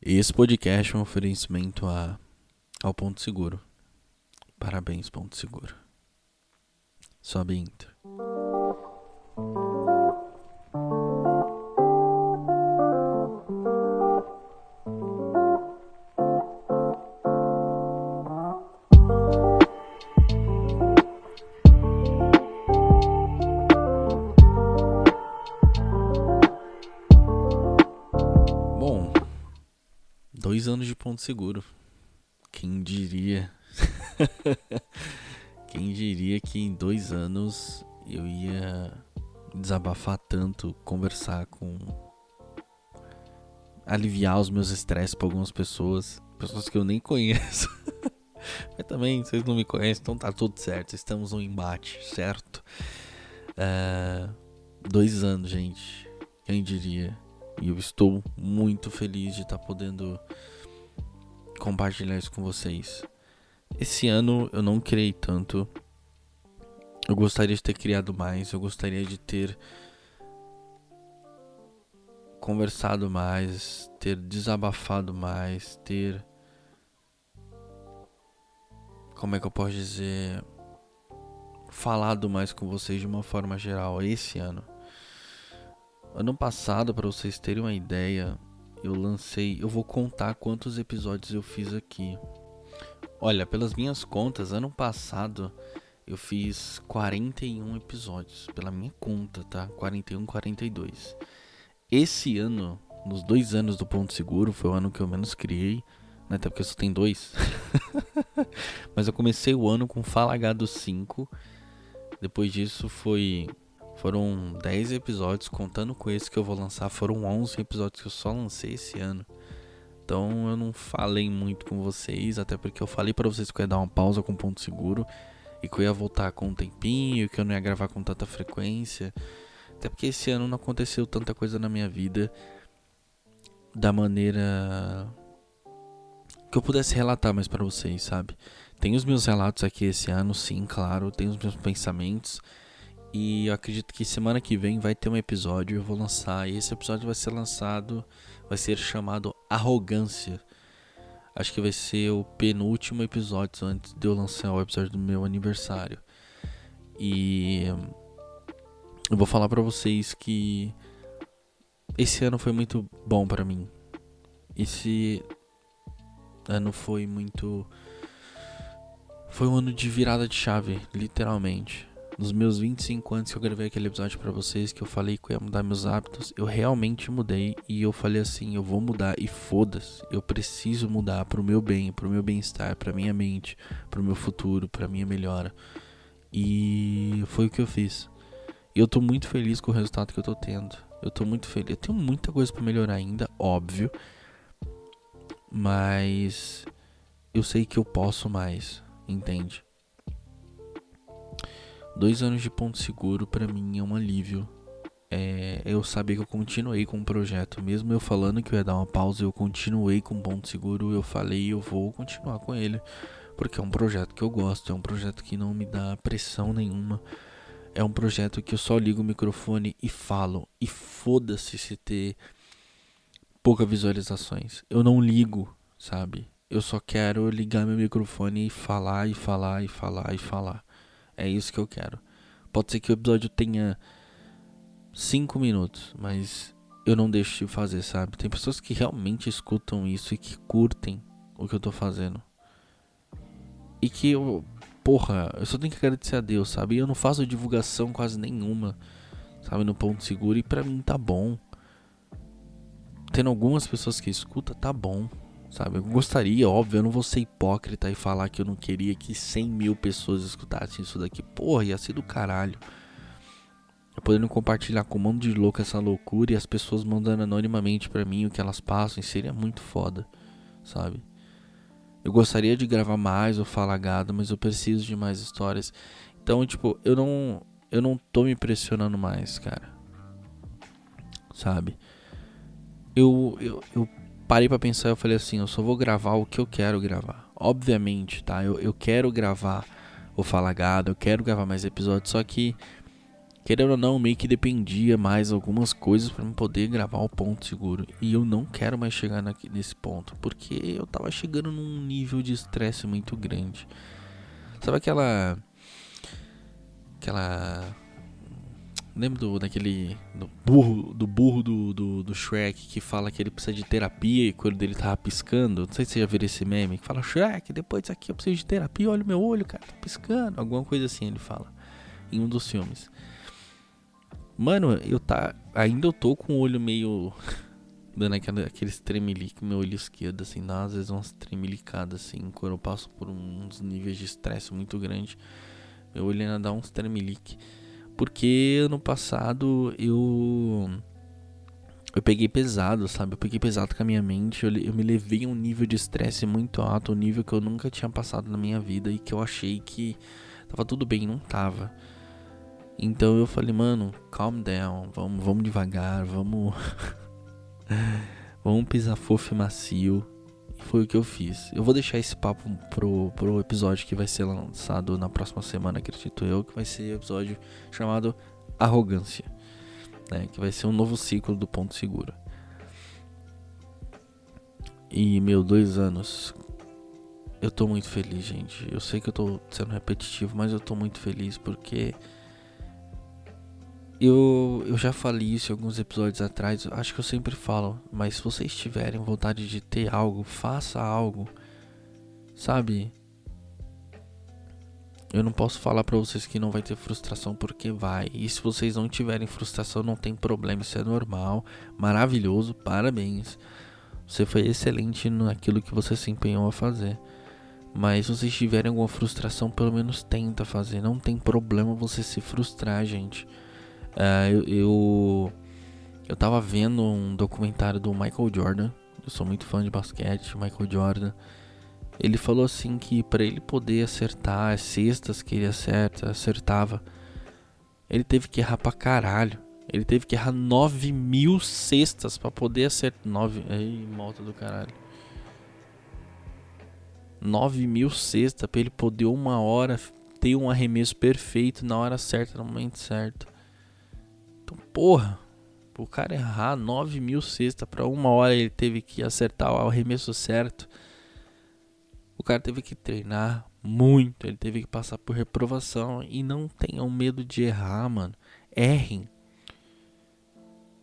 Esse podcast é um oferecimento a, ao Ponto Seguro. Parabéns, Ponto Seguro. Sobe intro. Seguro. Quem diria? Quem diria que em dois anos eu ia desabafar tanto, conversar com. aliviar os meus estresses para algumas pessoas, pessoas que eu nem conheço. Mas também, vocês não me conhecem, então tá tudo certo. Estamos no embate, certo? É, dois anos, gente. Quem diria? E eu estou muito feliz de estar podendo compartilhar isso com vocês. Esse ano eu não criei tanto. Eu gostaria de ter criado mais. Eu gostaria de ter conversado mais, ter desabafado mais, ter. Como é que eu posso dizer? Falado mais com vocês de uma forma geral esse ano. Ano passado, para vocês terem uma ideia, eu lancei. Eu vou contar quantos episódios eu fiz aqui. Olha, pelas minhas contas, ano passado eu fiz 41 episódios. Pela minha conta, tá? 41, 42. Esse ano, nos dois anos do Ponto Seguro, foi o ano que eu menos criei. Né? Até porque só tem dois. Mas eu comecei o ano com Fala H 5. Depois disso foi foram 10 episódios, contando com esse que eu vou lançar, foram 11 episódios que eu só lancei esse ano. Então eu não falei muito com vocês, até porque eu falei para vocês que eu ia dar uma pausa com ponto seguro e que eu ia voltar com um tempinho, que eu não ia gravar com tanta frequência. Até porque esse ano não aconteceu tanta coisa na minha vida da maneira que eu pudesse relatar mais para vocês, sabe? Tem os meus relatos aqui esse ano, sim, claro, tem os meus pensamentos. E eu acredito que semana que vem vai ter um episódio, eu vou lançar. E esse episódio vai ser lançado, vai ser chamado Arrogância. Acho que vai ser o penúltimo episódio antes de eu lançar o episódio do meu aniversário. E eu vou falar para vocês que esse ano foi muito bom para mim. Esse ano foi muito foi um ano de virada de chave, literalmente nos meus 25 anos que eu gravei aquele episódio para vocês, que eu falei que eu ia mudar meus hábitos, eu realmente mudei e eu falei assim, eu vou mudar e foda-se, eu preciso mudar pro meu bem, pro meu bem-estar, pra minha mente, pro meu futuro, pra minha melhora. E foi o que eu fiz. E eu tô muito feliz com o resultado que eu tô tendo. Eu tô muito feliz. Eu tenho muita coisa para melhorar ainda, óbvio. Mas eu sei que eu posso mais, entende? Dois anos de ponto seguro para mim é um alívio. É, eu sabia que eu continuei com o projeto, mesmo eu falando que eu ia dar uma pausa, eu continuei com o ponto seguro. Eu falei, eu vou continuar com ele, porque é um projeto que eu gosto, é um projeto que não me dá pressão nenhuma. É um projeto que eu só ligo o microfone e falo, e foda-se se ter pouca visualizações. Eu não ligo, sabe? Eu só quero ligar meu microfone e falar e falar e falar e falar. É isso que eu quero. Pode ser que o episódio tenha 5 minutos, mas eu não deixo de fazer, sabe? Tem pessoas que realmente escutam isso e que curtem o que eu tô fazendo. E que eu, porra, eu só tenho que agradecer a Deus, sabe? Eu não faço divulgação quase nenhuma, sabe? No ponto seguro. E pra mim tá bom. Tendo algumas pessoas que escutam, tá bom sabe? Eu gostaria, óbvio, eu não vou ser hipócrita e falar que eu não queria que 100 mil pessoas escutassem isso daqui. Porra, ia ser do caralho. Eu podendo compartilhar com um monte de louco essa loucura e as pessoas mandando anonimamente para mim o que elas passam, seria muito foda, sabe? Eu gostaria de gravar mais ou falar gado, mas eu preciso de mais histórias. Então, tipo, eu não eu não tô me pressionando mais, cara. Sabe? Eu, eu, eu parei para pensar, eu falei assim, eu só vou gravar o que eu quero gravar. Obviamente, tá? Eu, eu quero gravar o Falagado, eu quero gravar mais episódios, só que querendo ou não, meio que dependia mais algumas coisas para poder gravar o ponto seguro. E eu não quero mais chegar nesse ponto, porque eu tava chegando num nível de estresse muito grande. Sabe aquela aquela Lembra do, daquele. Do burro, do burro do, do, do, Shrek que fala que ele precisa de terapia e o olho dele tava piscando? Não sei se você já viu esse meme. Que fala, Shrek, depois disso aqui eu preciso de terapia, olha o meu olho, cara, tá piscando. Alguma coisa assim ele fala. Em um dos filmes. Mano, eu tá. Ainda eu tô com o olho meio. dando aquele, aquele tremelique, meu olho esquerdo, assim, dá às vezes umas tremelicadas, assim, quando eu passo por uns níveis de estresse muito grande. Meu olho ainda dá uns tremelique. Porque ano passado eu. Eu peguei pesado, sabe? Eu peguei pesado com a minha mente. Eu, eu me levei a um nível de estresse muito alto, um nível que eu nunca tinha passado na minha vida e que eu achei que tava tudo bem, não tava. Então eu falei, mano, calm down, vamos, vamos devagar, vamos. vamos pisar fofo e macio foi o que eu fiz. Eu vou deixar esse papo pro, pro episódio que vai ser lançado na próxima semana, acredito eu, que vai ser episódio chamado Arrogância, né? Que vai ser um novo ciclo do Ponto Seguro. E, meu, dois anos. Eu tô muito feliz, gente. Eu sei que eu tô sendo repetitivo, mas eu tô muito feliz porque eu, eu já falei isso em alguns episódios atrás, acho que eu sempre falo, mas se vocês tiverem vontade de ter algo, faça algo, sabe? Eu não posso falar para vocês que não vai ter frustração porque vai. E se vocês não tiverem frustração, não tem problema, isso é normal, maravilhoso, parabéns. Você foi excelente naquilo que você se empenhou a fazer. Mas se vocês tiverem alguma frustração, pelo menos tenta fazer. Não tem problema você se frustrar, gente. Uh, eu, eu, eu tava vendo um documentário do Michael Jordan. Eu sou muito fã de basquete, Michael Jordan. Ele falou assim que para ele poder acertar as cestas que ele acerta, acertava, ele teve que errar pra caralho. Ele teve que errar 9 mil cestas para poder acertar. 9. Aí, malta do caralho. 9 mil cestas pra ele poder uma hora ter um arremesso perfeito na hora certa, no momento certo. Então, porra, o cara errar 9 mil cestas para uma hora ele teve que acertar o arremesso certo. O cara teve que treinar muito, ele teve que passar por reprovação. E não tenham medo de errar, mano. Errem.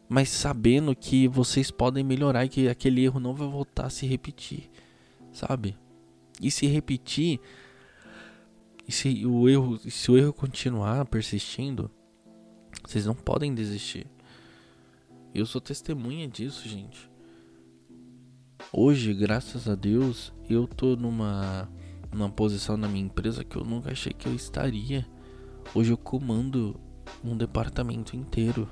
Mas sabendo que vocês podem melhorar e que aquele erro não vai voltar a se repetir. Sabe? E se repetir. E se o erro, se o erro continuar persistindo, vocês não podem desistir. Eu sou testemunha disso, gente. Hoje, graças a Deus, eu tô numa, numa posição na minha empresa que eu nunca achei que eu estaria. Hoje eu comando um departamento inteiro.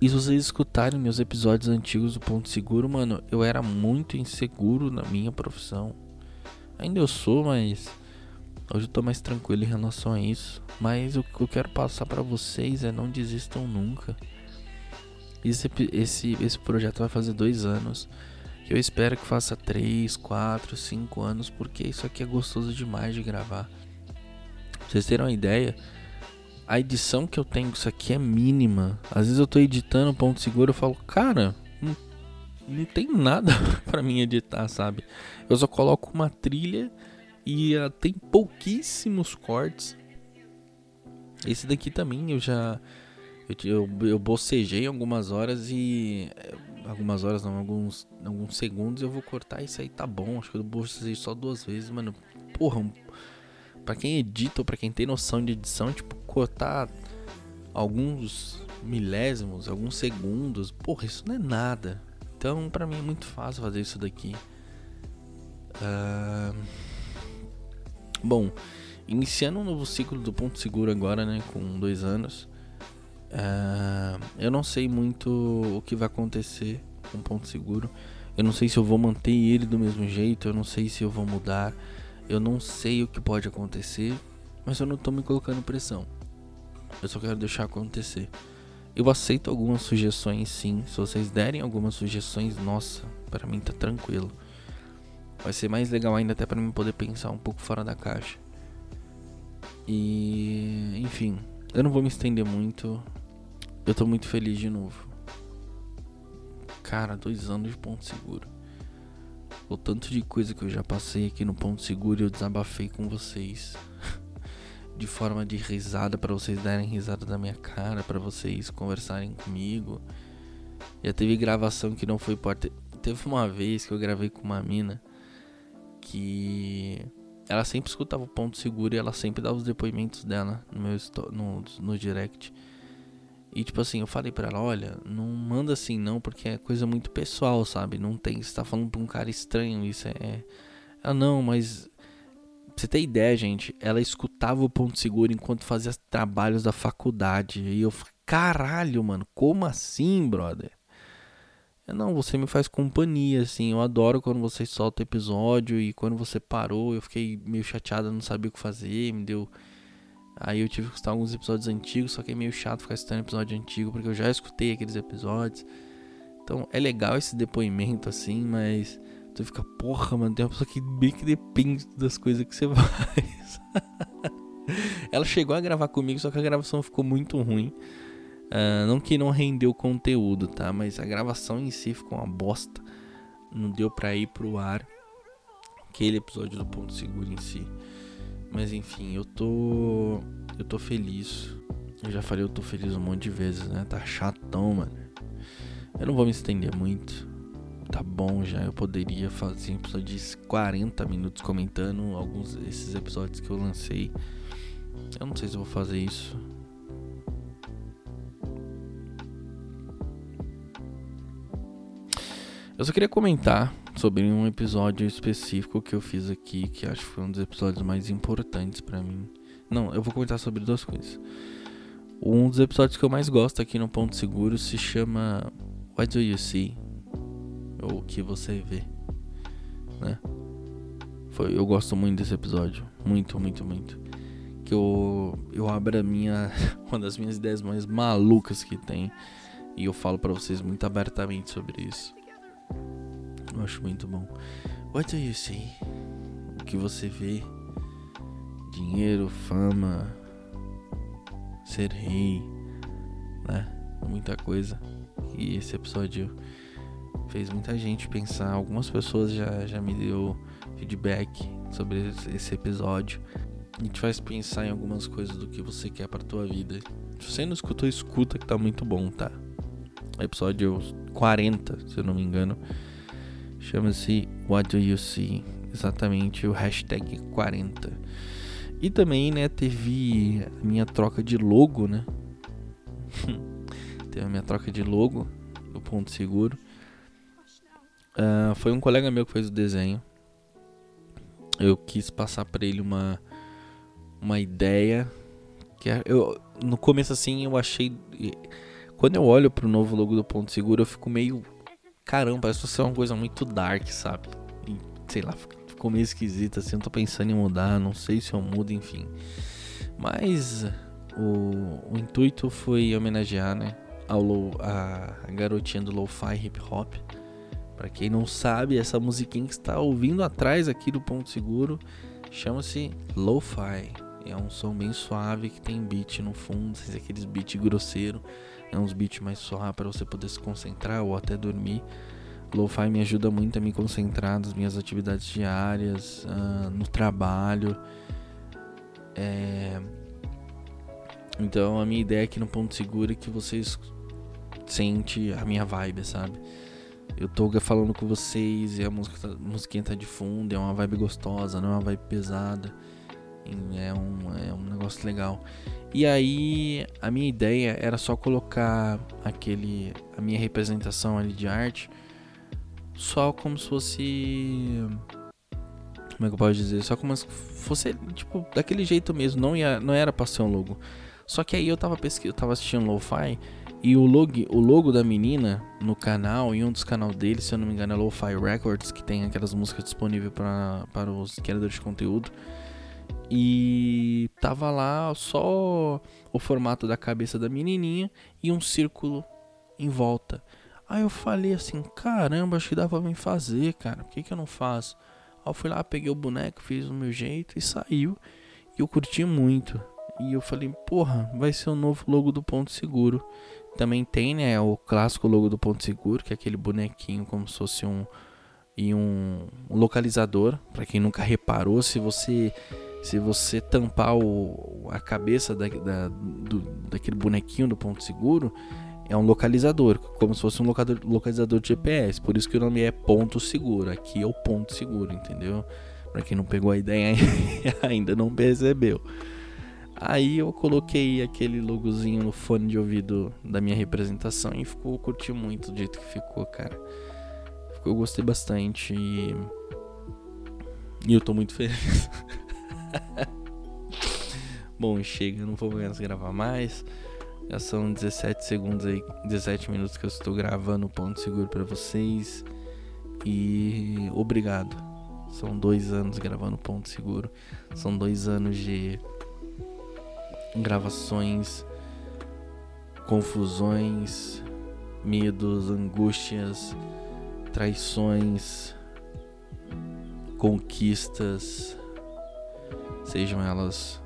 E se vocês escutarem meus episódios antigos do Ponto Seguro, mano, eu era muito inseguro na minha profissão. Ainda eu sou, mas Hoje eu tô mais tranquilo em relação a isso. Mas o que eu quero passar para vocês é não desistam nunca. Esse, esse, esse projeto vai fazer dois anos. Eu espero que faça três, quatro, cinco anos, porque isso aqui é gostoso demais de gravar. Pra vocês terem uma ideia, a edição que eu tenho isso aqui é mínima. Às vezes eu tô editando ponto seguro eu falo, cara, não, não tem nada para mim editar, sabe? Eu só coloco uma trilha e uh, tem pouquíssimos cortes. Esse daqui também eu já. Eu, eu, eu bocejei algumas horas e. Eh, algumas horas não, alguns, alguns segundos eu vou cortar isso aí tá bom. Acho que eu bocejei só duas vezes, mano. Porra, um, pra quem edita ou pra quem tem noção de edição, tipo, cortar alguns milésimos, alguns segundos, porra, isso não é nada. Então, pra mim é muito fácil fazer isso daqui. Uh... Bom, iniciando um novo ciclo do Ponto Seguro agora, né? Com dois anos. Uh, eu não sei muito o que vai acontecer com o Ponto Seguro. Eu não sei se eu vou manter ele do mesmo jeito. Eu não sei se eu vou mudar. Eu não sei o que pode acontecer. Mas eu não tô me colocando pressão. Eu só quero deixar acontecer. Eu aceito algumas sugestões sim. Se vocês derem algumas sugestões, nossa, para mim tá tranquilo. Vai ser mais legal ainda até para mim poder pensar um pouco fora da caixa. E, enfim, eu não vou me estender muito. Eu tô muito feliz de novo. Cara, dois anos de ponto seguro. O tanto de coisa que eu já passei aqui no ponto seguro eu desabafei com vocês. de forma de risada para vocês darem risada da minha cara, para vocês conversarem comigo. Já teve gravação que não foi porta. Teve uma vez que eu gravei com uma mina que ela sempre escutava o ponto seguro e ela sempre dava os depoimentos dela no meu no, no direct. E tipo assim, eu falei pra ela, olha, não manda assim não, porque é coisa muito pessoal, sabe? Não tem, você tá falando pra um cara estranho, isso é. Ela, não, mas. Pra você ter ideia, gente, ela escutava o ponto seguro enquanto fazia trabalhos da faculdade. E eu falei, caralho, mano, como assim, brother? Eu, não, você me faz companhia, assim. Eu adoro quando você solta o episódio e quando você parou, eu fiquei meio chateada, não sabia o que fazer, me deu Aí eu tive que escutar alguns episódios antigos, só que é meio chato ficar escutando episódio antigo, porque eu já escutei aqueles episódios. Então é legal esse depoimento assim, mas tu fica, porra, mano, tem uma pessoa que bem que depende das coisas que você faz. Ela chegou a gravar comigo, só que a gravação ficou muito ruim. Uh, não que não rendeu conteúdo, tá? Mas a gravação em si ficou uma bosta. Não deu pra ir pro ar aquele episódio do Ponto Seguro em si. Mas enfim, eu tô. Eu tô feliz. Eu já falei, eu tô feliz um monte de vezes, né? Tá chatão, mano. Eu não vou me estender muito. Tá bom já. Eu poderia fazer um episódio de 40 minutos comentando alguns desses episódios que eu lancei. Eu não sei se eu vou fazer isso. Eu só queria comentar sobre um episódio específico que eu fiz aqui, que acho que foi um dos episódios mais importantes para mim. Não, eu vou comentar sobre duas coisas. Um dos episódios que eu mais gosto aqui no Ponto Seguro se chama What Do You See? Ou O que você vê, né? Foi, eu gosto muito desse episódio, muito, muito, muito. Que eu eu abro a minha uma das minhas ideias mais malucas que tem e eu falo para vocês muito abertamente sobre isso. Eu acho muito bom. What do you see? O que você vê? Dinheiro, fama, ser rei, né? Muita coisa. E esse episódio fez muita gente pensar. Algumas pessoas já, já me deu feedback sobre esse episódio. E te faz pensar em algumas coisas do que você quer pra tua vida. Se você não escutou, escuta que tá muito bom, tá? Episódio 40, se eu não me engano. Chama-se What Do You See? Exatamente o hashtag 40. E também, né, teve a minha troca de logo, né? teve a minha troca de logo do Ponto Seguro. Uh, foi um colega meu que fez o desenho. Eu quis passar para ele uma uma ideia que é, eu no começo assim eu achei quando eu olho pro novo logo do Ponto Seguro eu fico meio caramba, parece ser uma coisa muito dark, sabe? E, sei lá, ficou meio esquisito assim, eu tô pensando em mudar, não sei se eu mudo, enfim. Mas o, o intuito foi homenagear, né, ao low, a, a garotinha do lo-fi hip hop. Para quem não sabe, essa musiquinha que está ouvindo atrás aqui do ponto seguro chama-se lo-fi. É um som bem suave que tem beat no fundo, sem aqueles beat grosseiro é uns beats mais suaves para você poder se concentrar ou até dormir. Lo-fi me ajuda muito a me concentrar nas minhas atividades diárias, uh, no trabalho. É... Então a minha ideia aqui no Ponto Seguro é que vocês sente a minha vibe, sabe? Eu tô falando com vocês e a música tá, a musiquinha tá de fundo, é uma vibe gostosa, não é uma vibe pesada. É um, é um negócio legal. E aí a minha ideia era só colocar aquele a minha representação ali de arte só como se fosse como é que eu posso dizer? Só como se fosse tipo daquele jeito mesmo, não ia não era para ser um logo. Só que aí eu tava pesquisando, eu tava assistindo Lo-Fi e o logo, o logo da menina no canal, em um dos canais dele, se eu não me engano, é Lo-Fi Records, que tem aquelas músicas disponíveis para para os criadores de conteúdo. E tava lá só o formato da cabeça da menininha e um círculo em volta. Aí eu falei assim: caramba, acho que dá pra mim fazer, cara. Por que, que eu não faço? Aí eu fui lá, peguei o boneco, fiz do meu jeito e saiu. E eu curti muito. E eu falei, porra, vai ser o novo logo do Ponto Seguro. Também tem, né, o clássico logo do Ponto Seguro, que é aquele bonequinho como se fosse um e um, localizador, para quem nunca reparou, se você se você tampar o, a cabeça da, da, do, daquele bonequinho do ponto seguro, é um localizador, como se fosse um locador, localizador de GPS. Por isso que o nome é ponto seguro. Aqui é o ponto seguro, entendeu? Para quem não pegou a ideia ainda não percebeu. Aí eu coloquei aquele logozinho no fone de ouvido da minha representação e ficou curti muito do jeito que ficou, cara. Eu gostei bastante e, e eu tô muito feliz. Bom, chega, não vou mais gravar mais. Já são 17 segundos aí, 17 minutos que eu estou gravando o ponto seguro para vocês. E obrigado. São dois anos gravando ponto seguro. São dois anos de gravações, confusões, medos, angústias, traições, conquistas, sejam elas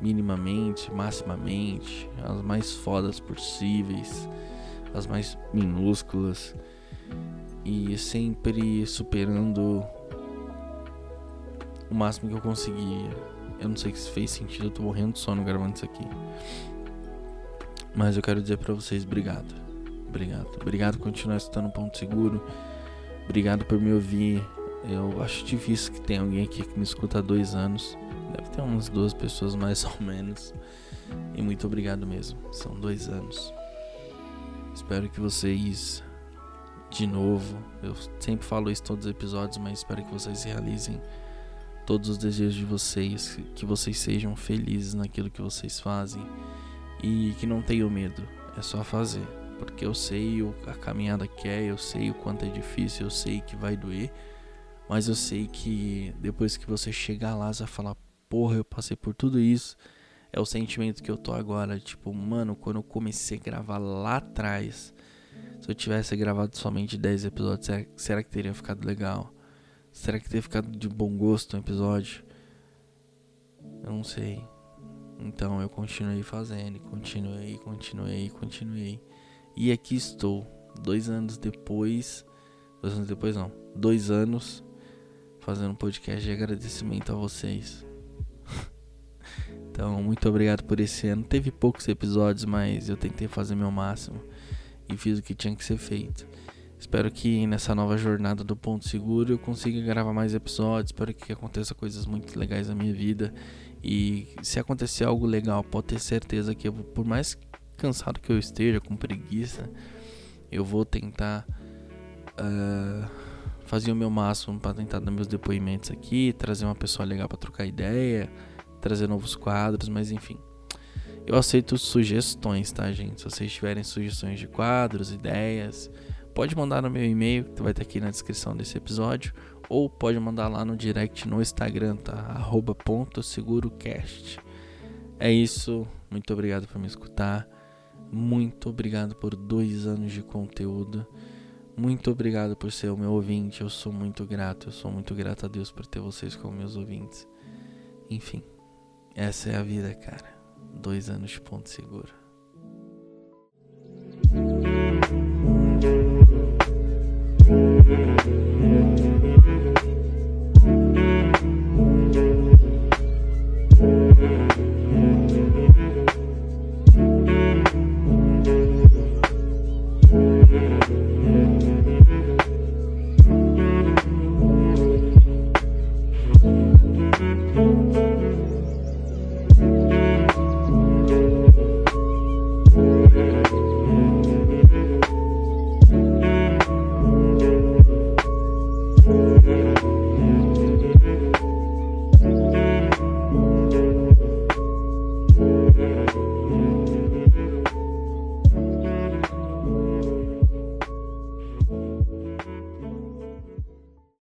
minimamente, maximamente, as mais fodas possíveis, as mais minúsculas e sempre superando o máximo que eu conseguia. Eu não sei se fez sentido, eu tô morrendo de sono gravando isso aqui. Mas eu quero dizer para vocês obrigado. Obrigado. Obrigado por continuar estando no ponto seguro. Obrigado por me ouvir. Eu acho difícil que tenha alguém aqui que me escuta há dois anos. Deve ter umas duas pessoas mais ou menos. E muito obrigado mesmo. São dois anos. Espero que vocês, de novo, eu sempre falo isso em todos os episódios, mas espero que vocês realizem todos os desejos de vocês, que vocês sejam felizes naquilo que vocês fazem e que não tenham medo. É só fazer, porque eu sei a caminhada que é, eu sei o quanto é difícil, eu sei que vai doer, mas eu sei que depois que você chegar lá, você vai falar: porra, eu passei por tudo isso. É o sentimento que eu tô agora. Tipo, mano, quando eu comecei a gravar lá atrás, se eu tivesse gravado somente 10 episódios, será, será que teria ficado legal? Será que teria ficado de bom gosto um episódio? Eu não sei. Então eu continuei fazendo, continuei, continuei, continuei. E aqui estou, dois anos depois. Dois anos depois não, dois anos fazendo um podcast de agradecimento a vocês. Então, muito obrigado por esse ano. Teve poucos episódios, mas eu tentei fazer meu máximo e fiz o que tinha que ser feito. Espero que nessa nova jornada do Ponto Seguro eu consiga gravar mais episódios. Espero que aconteça coisas muito legais na minha vida. E se acontecer algo legal, pode ter certeza que eu, por mais cansado que eu esteja, com preguiça, eu vou tentar uh, fazer o meu máximo para tentar dar meus depoimentos aqui, trazer uma pessoa legal para trocar ideia trazer novos quadros, mas enfim. Eu aceito sugestões, tá, gente? Se vocês tiverem sugestões de quadros, ideias, pode mandar no meu e-mail, que vai estar aqui na descrição desse episódio, ou pode mandar lá no direct no Instagram, tá? Segurocast. É isso, muito obrigado por me escutar. Muito obrigado por dois anos de conteúdo. Muito obrigado por ser o meu ouvinte. Eu sou muito grato. Eu sou muito grato a Deus por ter vocês como meus ouvintes. Enfim. Essa é a vida, cara. Dois anos ponto seguro.